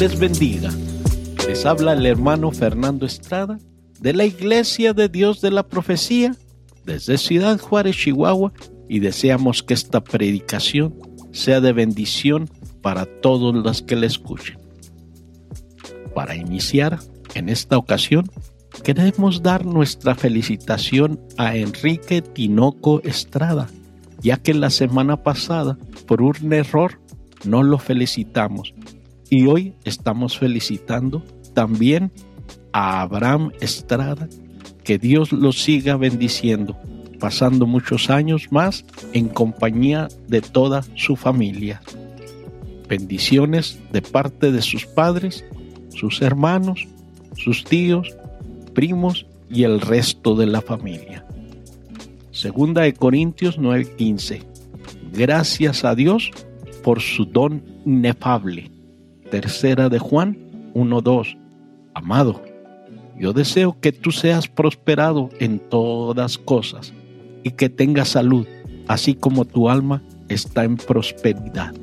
les bendiga. Les habla el hermano Fernando Estrada de la Iglesia de Dios de la Profecía desde Ciudad Juárez, Chihuahua, y deseamos que esta predicación sea de bendición para todos los que la escuchen. Para iniciar, en esta ocasión, queremos dar nuestra felicitación a Enrique Tinoco Estrada, ya que la semana pasada, por un error, no lo felicitamos y hoy estamos felicitando también a Abraham Estrada, que Dios lo siga bendiciendo, pasando muchos años más en compañía de toda su familia. Bendiciones de parte de sus padres, sus hermanos, sus tíos, primos y el resto de la familia. Segunda de Corintios 9:15. Gracias a Dios por su don inefable Tercera de Juan 1.2. Amado, yo deseo que tú seas prosperado en todas cosas y que tengas salud, así como tu alma está en prosperidad.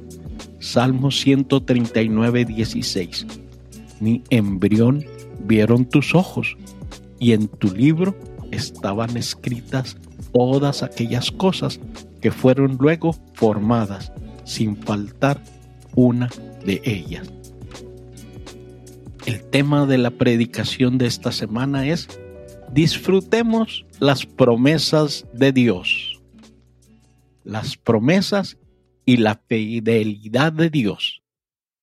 Salmo 139, 16. Mi embrión vieron tus ojos y en tu libro estaban escritas todas aquellas cosas que fueron luego formadas, sin faltar una de ellas. El tema de la predicación de esta semana es disfrutemos las promesas de Dios. Las promesas y la fidelidad de Dios.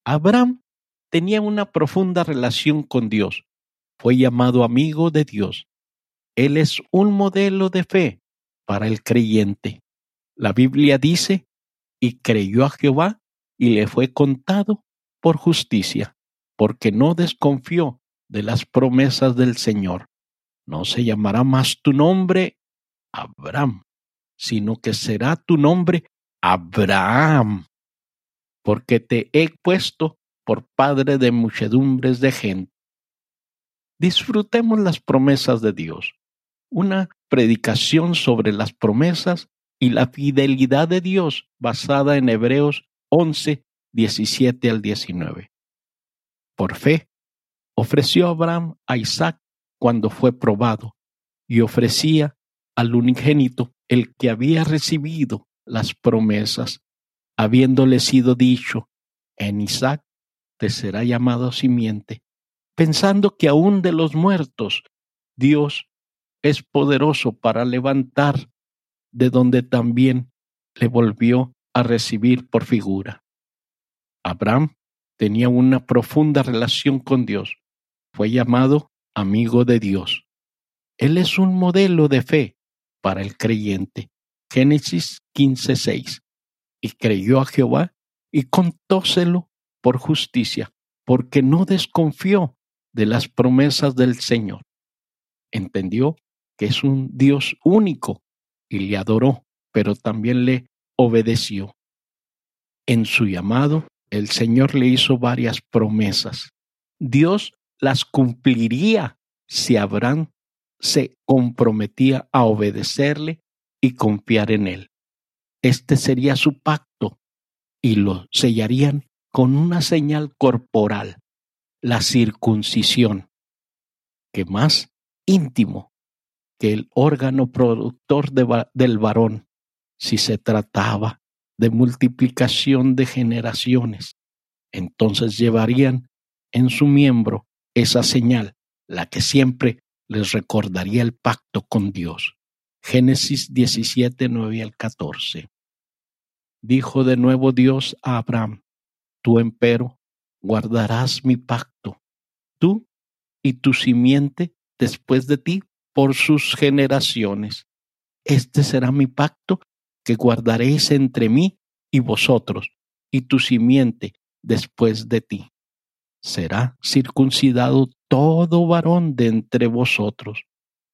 Abraham tenía una profunda relación con Dios. Fue llamado amigo de Dios. Él es un modelo de fe para el creyente. La Biblia dice, y creyó a Jehová y le fue contado por justicia, porque no desconfió de las promesas del Señor. No se llamará más tu nombre Abraham, sino que será tu nombre Abraham, porque te he puesto por padre de muchedumbres de gente. Disfrutemos las promesas de Dios. Una predicación sobre las promesas y la fidelidad de Dios basada en Hebreos 11, 17 al 19. Por fe, ofreció Abraham a Isaac cuando fue probado y ofrecía al unigénito el que había recibido las promesas, habiéndole sido dicho, en Isaac te será llamado simiente, pensando que aún de los muertos Dios es poderoso para levantar de donde también le volvió recibir por figura. Abraham tenía una profunda relación con Dios. Fue llamado amigo de Dios. Él es un modelo de fe para el creyente. Génesis 15:6. Y creyó a Jehová y contóselo por justicia, porque no desconfió de las promesas del Señor. Entendió que es un Dios único y le adoró, pero también le obedeció. En su llamado, el Señor le hizo varias promesas. Dios las cumpliría si Abraham se comprometía a obedecerle y confiar en él. Este sería su pacto y lo sellarían con una señal corporal, la circuncisión, que más íntimo que el órgano productor del varón si se trataba de multiplicación de generaciones. Entonces llevarían en su miembro esa señal, la que siempre les recordaría el pacto con Dios. Génesis 17, 9 al 14. Dijo de nuevo Dios a Abraham, tú empero guardarás mi pacto, tú y tu simiente después de ti por sus generaciones. Este será mi pacto que guardaréis entre mí y vosotros, y tu simiente después de ti. Será circuncidado todo varón de entre vosotros.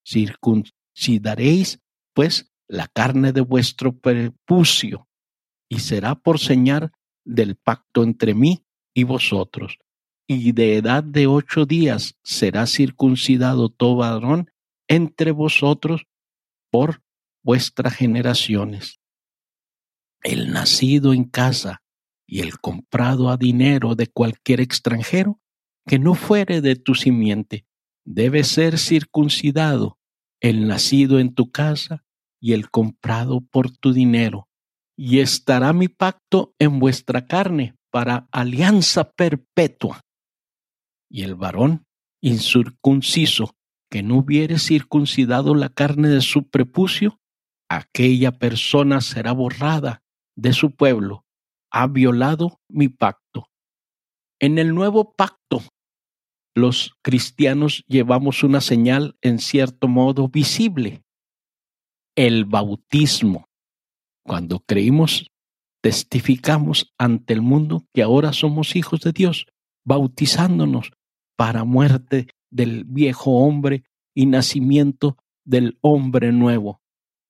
Circuncidaréis, pues, la carne de vuestro prepucio, y será por señal del pacto entre mí y vosotros. Y de edad de ocho días será circuncidado todo varón entre vosotros por vuestras generaciones. El nacido en casa y el comprado a dinero de cualquier extranjero que no fuere de tu simiente debe ser circuncidado, el nacido en tu casa y el comprado por tu dinero. Y estará mi pacto en vuestra carne para alianza perpetua. Y el varón incircunciso que no hubiere circuncidado la carne de su prepucio, aquella persona será borrada de su pueblo, ha violado mi pacto. En el nuevo pacto, los cristianos llevamos una señal en cierto modo visible, el bautismo. Cuando creímos, testificamos ante el mundo que ahora somos hijos de Dios, bautizándonos para muerte del viejo hombre y nacimiento del hombre nuevo.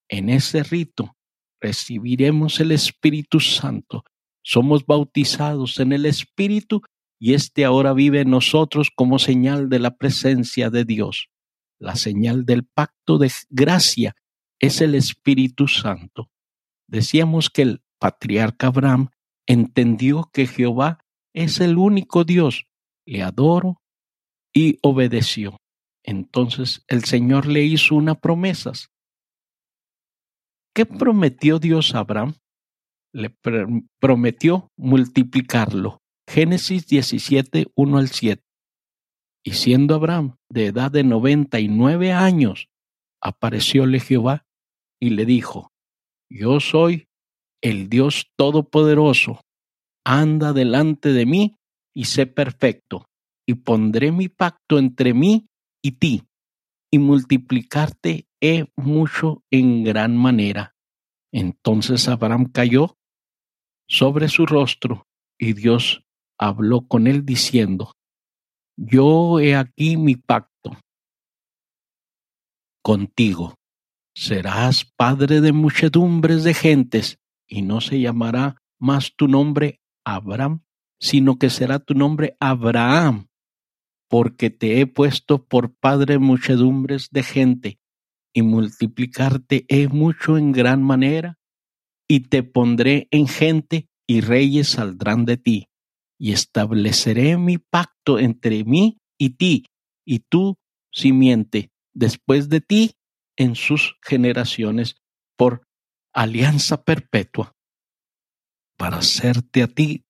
En ese rito recibiremos el Espíritu Santo. Somos bautizados en el Espíritu y éste ahora vive en nosotros como señal de la presencia de Dios. La señal del pacto de gracia es el Espíritu Santo. Decíamos que el patriarca Abraham entendió que Jehová es el único Dios. Le adoro y obedeció. Entonces el Señor le hizo una promesa. ¿Qué prometió Dios a Abraham? Le prometió multiplicarlo. Génesis 17, 1 al 7. Y siendo Abraham de edad de noventa y nueve años, aparecióle Jehová y le dijo, Yo soy el Dios Todopoderoso, anda delante de mí y sé perfecto, y pondré mi pacto entre mí y ti, y multiplicarte he mucho en gran manera. Entonces Abraham cayó sobre su rostro, y Dios habló con él diciendo, Yo he aquí mi pacto contigo. Serás padre de muchedumbres de gentes, y no se llamará más tu nombre Abraham, sino que será tu nombre Abraham, porque te he puesto por padre muchedumbres de gente, y multiplicarte he mucho en gran manera, y te pondré en gente, y reyes saldrán de ti, y estableceré mi pacto entre mí y ti, y tu simiente después de ti en sus generaciones, por alianza perpetua, para hacerte a ti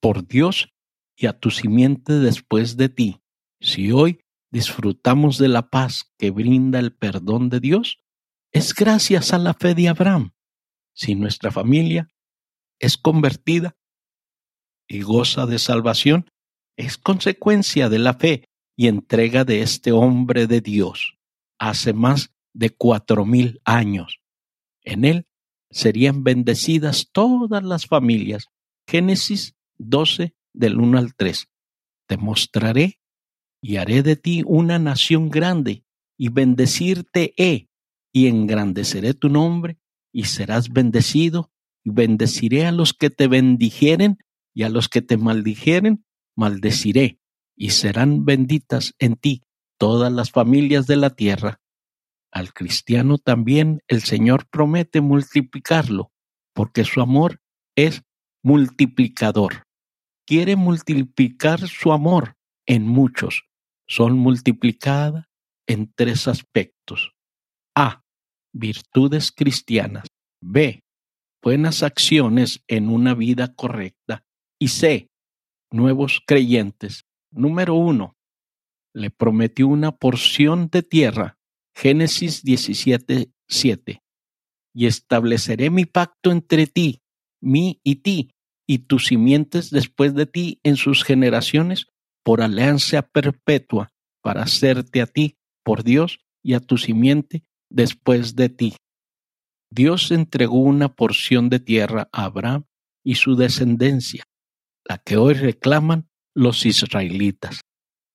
por Dios y a tu simiente después de ti. Si hoy disfrutamos de la paz que brinda el perdón de Dios, es gracias a la fe de Abraham. Si nuestra familia es convertida y goza de salvación, es consecuencia de la fe y entrega de este hombre de Dios hace más de cuatro mil años. En él serían bendecidas todas las familias. Génesis 12 del 1 al 3. Te mostraré y haré de ti una nación grande, y bendecirte he, y engrandeceré tu nombre, y serás bendecido, y bendeciré a los que te bendijeren, y a los que te maldijeren, maldeciré, y serán benditas en ti todas las familias de la tierra. Al cristiano también el Señor promete multiplicarlo, porque su amor es multiplicador. Quiere multiplicar su amor en muchos, son multiplicadas en tres aspectos. A. Virtudes cristianas. B. Buenas acciones en una vida correcta. Y C. Nuevos creyentes. Número uno. Le prometió una porción de tierra. Génesis 17, 7. Y estableceré mi pacto entre ti, mí y ti, y tus simientes después de ti en sus generaciones por alianza perpetua para hacerte a ti por Dios y a tu simiente después de ti. Dios entregó una porción de tierra a Abraham y su descendencia, la que hoy reclaman los israelitas.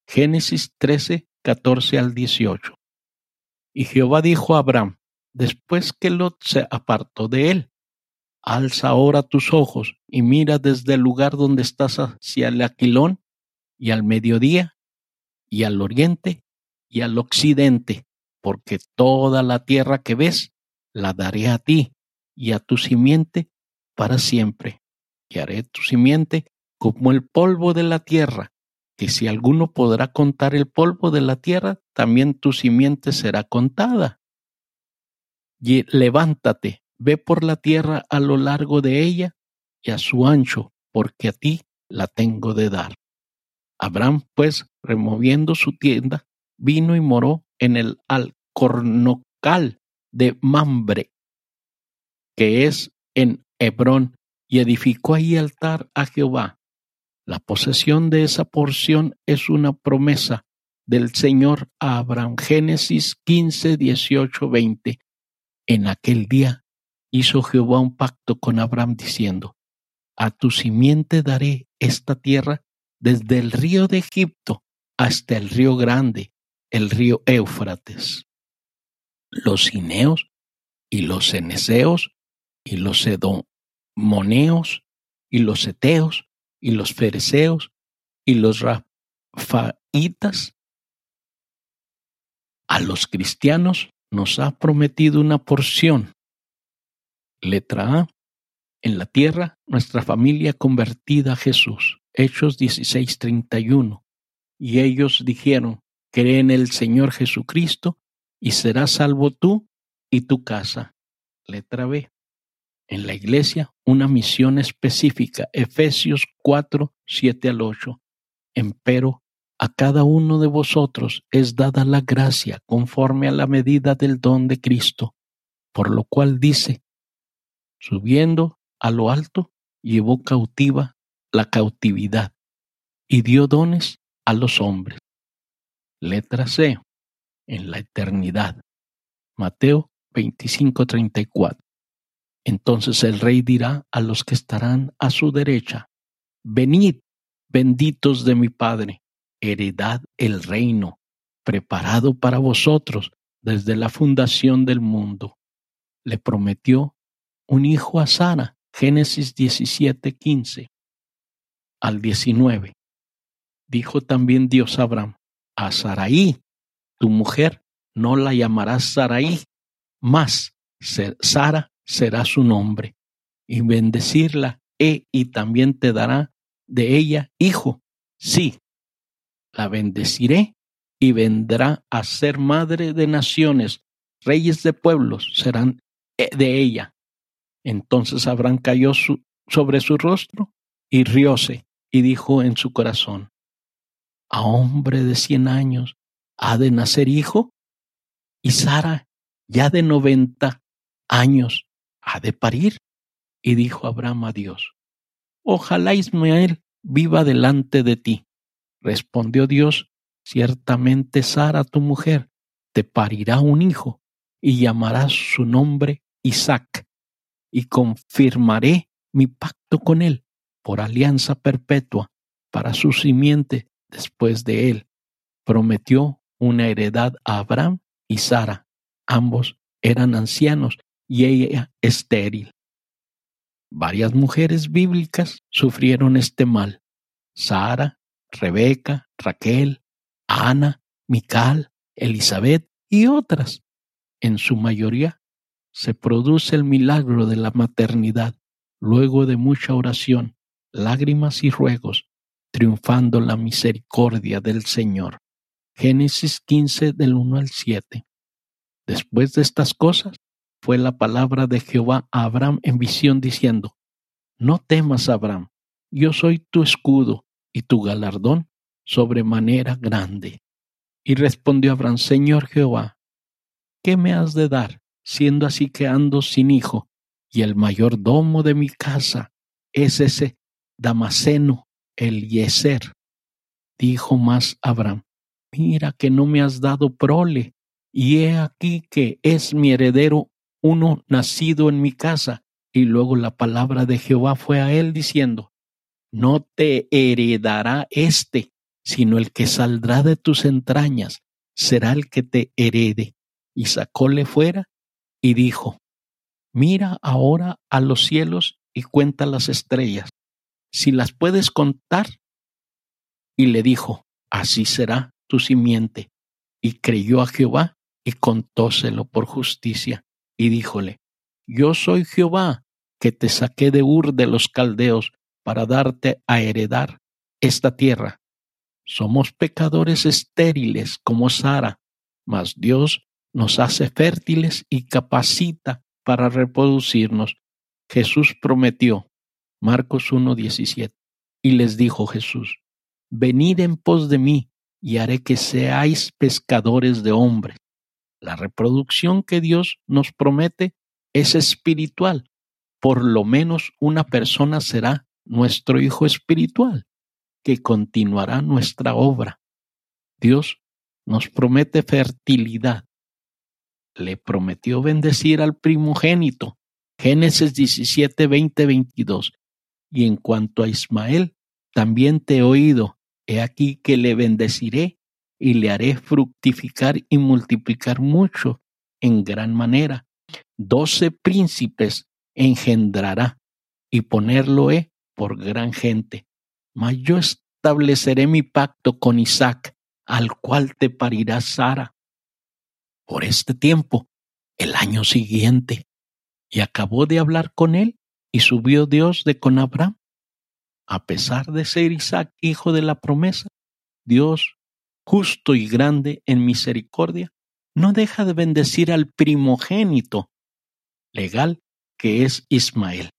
Génesis 13, 14 al 18. Y Jehová dijo a Abraham, después que Lot se apartó de él, alza ahora tus ojos y mira desde el lugar donde estás hacia el Aquilón y al mediodía, y al oriente, y al occidente, porque toda la tierra que ves la daré a ti y a tu simiente para siempre. y haré tu simiente como el polvo de la tierra, que si alguno podrá contar el polvo de la tierra, también tu simiente será contada. Y levántate, ve por la tierra a lo largo de ella y a su ancho, porque a ti la tengo de dar. Abraham, pues, removiendo su tienda, vino y moró en el alcornocal de Mambre, que es en Hebrón, y edificó ahí altar a Jehová. La posesión de esa porción es una promesa del Señor a Abraham. Génesis 15, 18, 20. En aquel día hizo Jehová un pacto con Abraham diciendo, a tu simiente daré esta tierra desde el río de Egipto hasta el río grande, el río Éufrates. Los cineos y los ceneseos y los edomoneos y los eteos y los fereceos y los rafaitas. A los cristianos nos ha prometido una porción. Letra A. En la tierra, nuestra familia convertida a Jesús. Hechos 16:31. Y ellos dijeron, cree en el Señor Jesucristo y serás salvo tú y tu casa. Letra B. En la iglesia, una misión específica. Efesios 4, 7 al 8. Empero, a cada uno de vosotros es dada la gracia conforme a la medida del don de Cristo, por lo cual dice, subiendo a lo alto, llevó cautiva la cautividad y dio dones a los hombres. Letra C. En la eternidad. Mateo 25:34. Entonces el rey dirá a los que estarán a su derecha, Venid, benditos de mi Padre, heredad el reino, preparado para vosotros desde la fundación del mundo. Le prometió un hijo a Sara, Génesis 17:15 al 19. Dijo también Dios a Abraham, a Saraí, tu mujer, no la llamarás Saraí, más Sara será su nombre, y bendecirla, e, y también te dará de ella hijo. Sí, la bendeciré y vendrá a ser madre de naciones, reyes de pueblos serán eh, de ella. Entonces Abraham cayó sobre su rostro y rióse y dijo en su corazón, ¿a hombre de cien años ha de nacer hijo? Y Sara, ya de noventa años, ha de parir. Y dijo Abraham a Dios, Ojalá Ismael viva delante de ti. Respondió Dios, ciertamente Sara, tu mujer, te parirá un hijo, y llamarás su nombre Isaac, y confirmaré mi pacto con él por alianza perpetua para su simiente después de él. Prometió una heredad a Abraham y Sara. Ambos eran ancianos y ella estéril. Varias mujeres bíblicas sufrieron este mal. Sara, Rebeca, Raquel, Ana, Mical, Elizabeth y otras. En su mayoría se produce el milagro de la maternidad luego de mucha oración lágrimas y ruegos, triunfando la misericordia del Señor. Génesis 15 del 1 al 7. Después de estas cosas, fue la palabra de Jehová a Abraham en visión diciendo, No temas, Abraham, yo soy tu escudo y tu galardón sobremanera grande. Y respondió Abraham, Señor Jehová, ¿qué me has de dar, siendo así que ando sin hijo, y el mayordomo de mi casa es ese Damaseno Eliezer. Dijo más Abraham, mira que no me has dado prole, y he aquí que es mi heredero uno nacido en mi casa. Y luego la palabra de Jehová fue a él diciendo, no te heredará éste, sino el que saldrá de tus entrañas será el que te herede. Y sacóle fuera y dijo, mira ahora a los cielos y cuenta las estrellas, si las puedes contar. Y le dijo, así será tu simiente. Y creyó a Jehová y contóselo por justicia. Y díjole, yo soy Jehová, que te saqué de Ur de los caldeos para darte a heredar esta tierra. Somos pecadores estériles como Sara, mas Dios nos hace fértiles y capacita para reproducirnos. Jesús prometió, Marcos 1.17, y les dijo Jesús, Venid en pos de mí, y haré que seáis pescadores de hombres. La reproducción que Dios nos promete es espiritual. Por lo menos una persona será nuestro hijo espiritual, que continuará nuestra obra. Dios nos promete fertilidad. Le prometió bendecir al primogénito. Génesis 17, 20, 22. Y en cuanto a Ismael, también te he oído. He aquí que le bendeciré y le haré fructificar y multiplicar mucho en gran manera. Doce príncipes engendrará y ponerlo he por gran gente. Mas yo estableceré mi pacto con Isaac, al cual te parirá Sara. Por este tiempo, el año siguiente, y acabó de hablar con él, y subió Dios de con Abraham. A pesar de ser Isaac hijo de la promesa, Dios justo y grande en misericordia, no deja de bendecir al primogénito legal que es Ismael.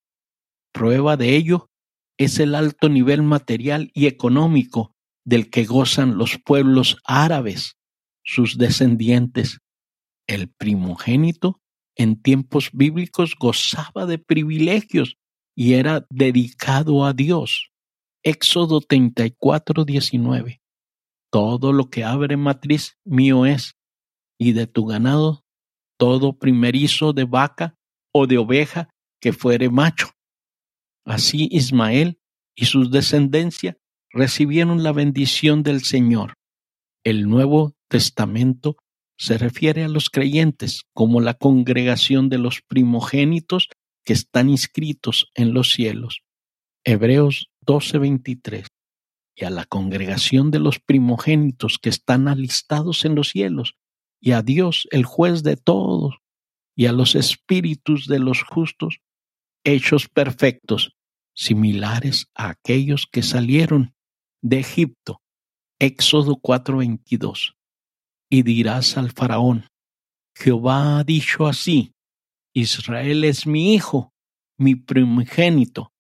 Prueba de ello es el alto nivel material y económico del que gozan los pueblos árabes, sus descendientes. El primogénito en tiempos bíblicos gozaba de privilegios y era dedicado a Dios. Éxodo 34, 19. Todo lo que abre matriz mío es, y de tu ganado todo primerizo de vaca o de oveja que fuere macho. Así Ismael y sus descendencia recibieron la bendición del Señor. El Nuevo Testamento se refiere a los creyentes como la congregación de los primogénitos que están inscritos en los cielos. Hebreos 12:23 y a la congregación de los primogénitos que están alistados en los cielos, y a Dios, el juez de todos, y a los espíritus de los justos, hechos perfectos, similares a aquellos que salieron de Egipto. Éxodo 4:22. Y dirás al faraón, Jehová ha dicho así, Israel es mi hijo, mi primogénito,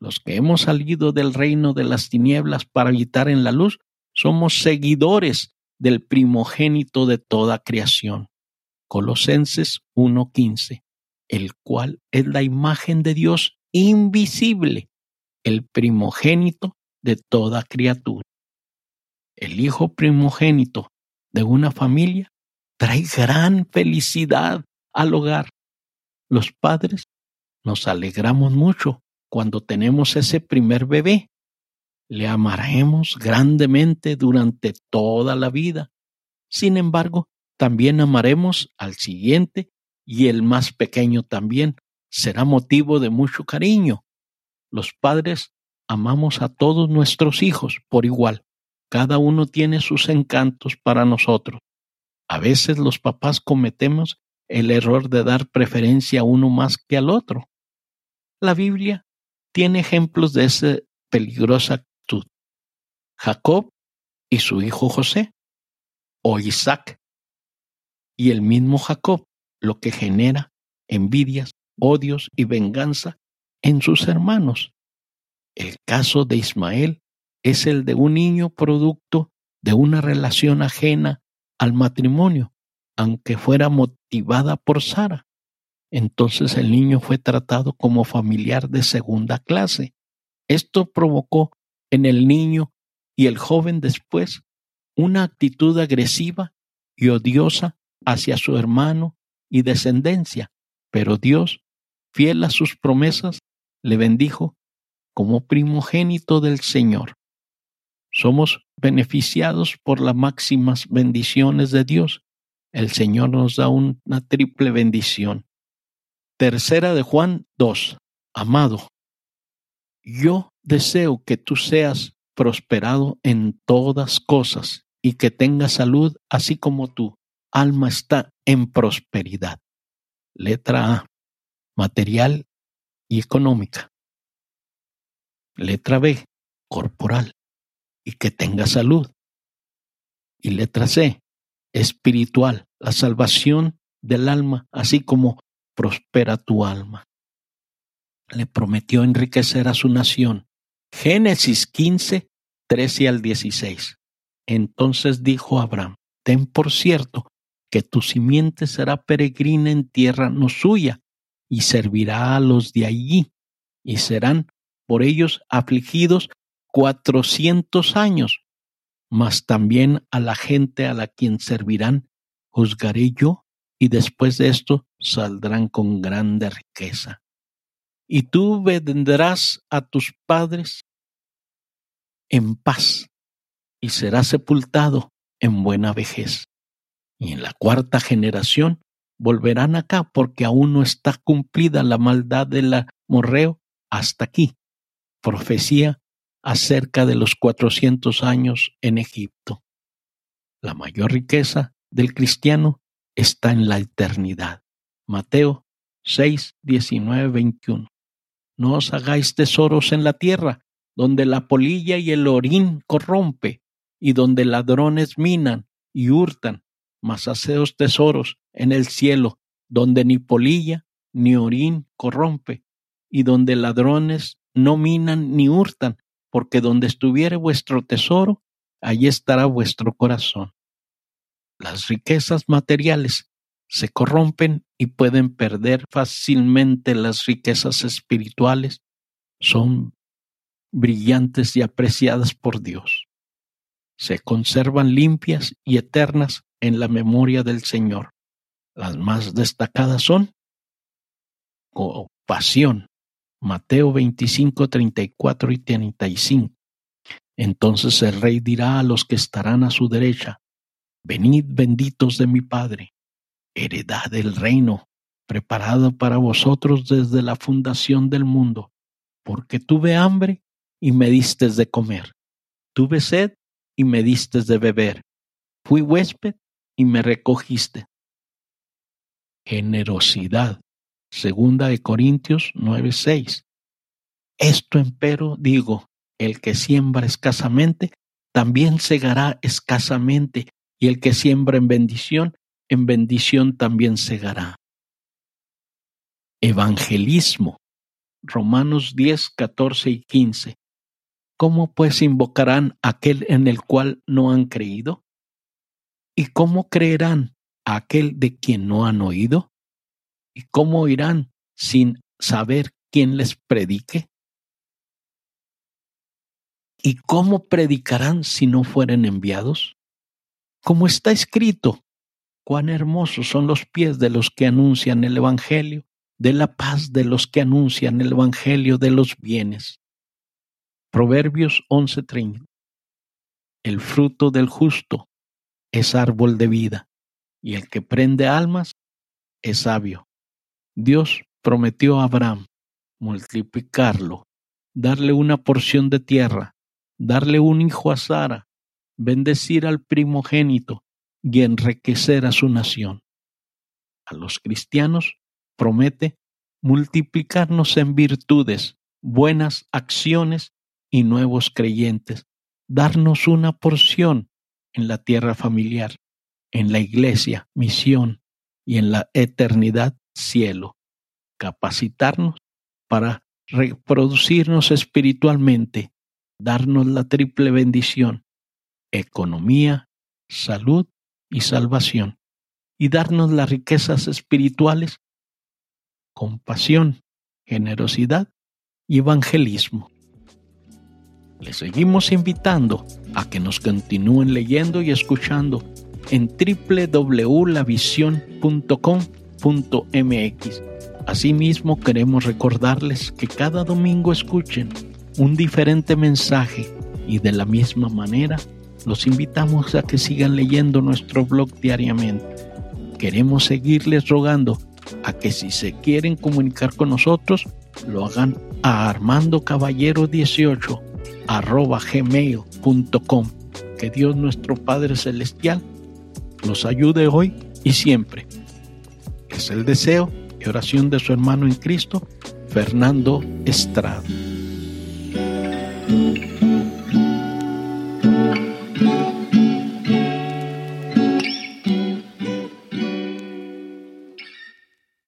los que hemos salido del reino de las tinieblas para habitar en la luz, somos seguidores del primogénito de toda creación. Colosenses 1:15, el cual es la imagen de Dios invisible, el primogénito de toda criatura. El hijo primogénito de una familia trae gran felicidad al hogar. Los padres nos alegramos mucho cuando tenemos ese primer bebé. Le amaremos grandemente durante toda la vida. Sin embargo, también amaremos al siguiente y el más pequeño también será motivo de mucho cariño. Los padres amamos a todos nuestros hijos por igual. Cada uno tiene sus encantos para nosotros. A veces los papás cometemos el error de dar preferencia a uno más que al otro. La Biblia tiene ejemplos de esa peligrosa actitud. Jacob y su hijo José, o Isaac, y el mismo Jacob, lo que genera envidias, odios y venganza en sus hermanos. El caso de Ismael es el de un niño producto de una relación ajena al matrimonio, aunque fuera motivada por Sara. Entonces el niño fue tratado como familiar de segunda clase. Esto provocó en el niño y el joven después una actitud agresiva y odiosa hacia su hermano y descendencia, pero Dios, fiel a sus promesas, le bendijo como primogénito del Señor. Somos beneficiados por las máximas bendiciones de Dios. El Señor nos da una triple bendición. Tercera de Juan 2. Amado, yo deseo que tú seas prosperado en todas cosas y que tengas salud, así como tu alma está en prosperidad. Letra A. Material y económica. Letra B, corporal y que tenga salud. Y letra C, espiritual, la salvación del alma, así como prospera tu alma. Le prometió enriquecer a su nación. Génesis 15, 13 al 16. Entonces dijo Abraham, ten por cierto que tu simiente será peregrina en tierra no suya, y servirá a los de allí, y serán por ellos afligidos cuatrocientos años, mas también a la gente a la quien servirán juzgaré yo, y después de esto saldrán con grande riqueza. Y tú vendrás a tus padres en paz, y serás sepultado en buena vejez. Y en la cuarta generación volverán acá porque aún no está cumplida la maldad del morreo hasta aquí. Profecía acerca de los cuatrocientos años en Egipto. La mayor riqueza del cristiano está en la eternidad. Mateo 6, 19, 21. No os hagáis tesoros en la tierra, donde la polilla y el orín corrompe, y donde ladrones minan y hurtan, mas haceos tesoros en el cielo, donde ni polilla ni orín corrompe, y donde ladrones no minan ni hurtan, porque donde estuviere vuestro tesoro, allí estará vuestro corazón. Las riquezas materiales se corrompen y pueden perder fácilmente las riquezas espirituales, son brillantes y apreciadas por Dios. Se conservan limpias y eternas en la memoria del Señor. Las más destacadas son compasión, Mateo 25, 34 y 35. Entonces el rey dirá a los que estarán a su derecha, Venid benditos de mi Padre, heredad del reino, preparado para vosotros desde la fundación del mundo, porque tuve hambre y me distes de comer, tuve sed y me distes de beber, fui huésped y me recogiste. Generosidad. Segunda de Corintios 9:6. Esto empero digo, el que siembra escasamente, también segará escasamente, y el que siembra en bendición, en bendición también segará. Evangelismo. Romanos 10, 14 y 15. ¿Cómo pues invocarán aquel en el cual no han creído? ¿Y cómo creerán a aquel de quien no han oído? ¿Y cómo oirán sin saber quién les predique? ¿Y cómo predicarán si no fueren enviados? Como está escrito, cuán hermosos son los pies de los que anuncian el Evangelio, de la paz de los que anuncian el Evangelio de los bienes. Proverbios 11:30. El fruto del justo es árbol de vida, y el que prende almas es sabio. Dios prometió a Abraham multiplicarlo, darle una porción de tierra, darle un hijo a Sara, bendecir al primogénito y enriquecer a su nación. A los cristianos promete multiplicarnos en virtudes, buenas acciones y nuevos creyentes, darnos una porción en la tierra familiar, en la iglesia, misión y en la eternidad, cielo. Capacitarnos para reproducirnos espiritualmente, darnos la triple bendición, economía, salud y salvación, y darnos las riquezas espirituales, compasión, generosidad y evangelismo. Les seguimos invitando a que nos continúen leyendo y escuchando en www.lavision.com.mx. Asimismo, queremos recordarles que cada domingo escuchen un diferente mensaje y de la misma manera los invitamos a que sigan leyendo nuestro blog diariamente. Queremos seguirles rogando a que si se quieren comunicar con nosotros, lo hagan a Armando Caballero 18 arroba gmail.com. Que Dios nuestro Padre Celestial nos ayude hoy y siempre. Es el deseo y oración de su hermano en Cristo, Fernando Estrada.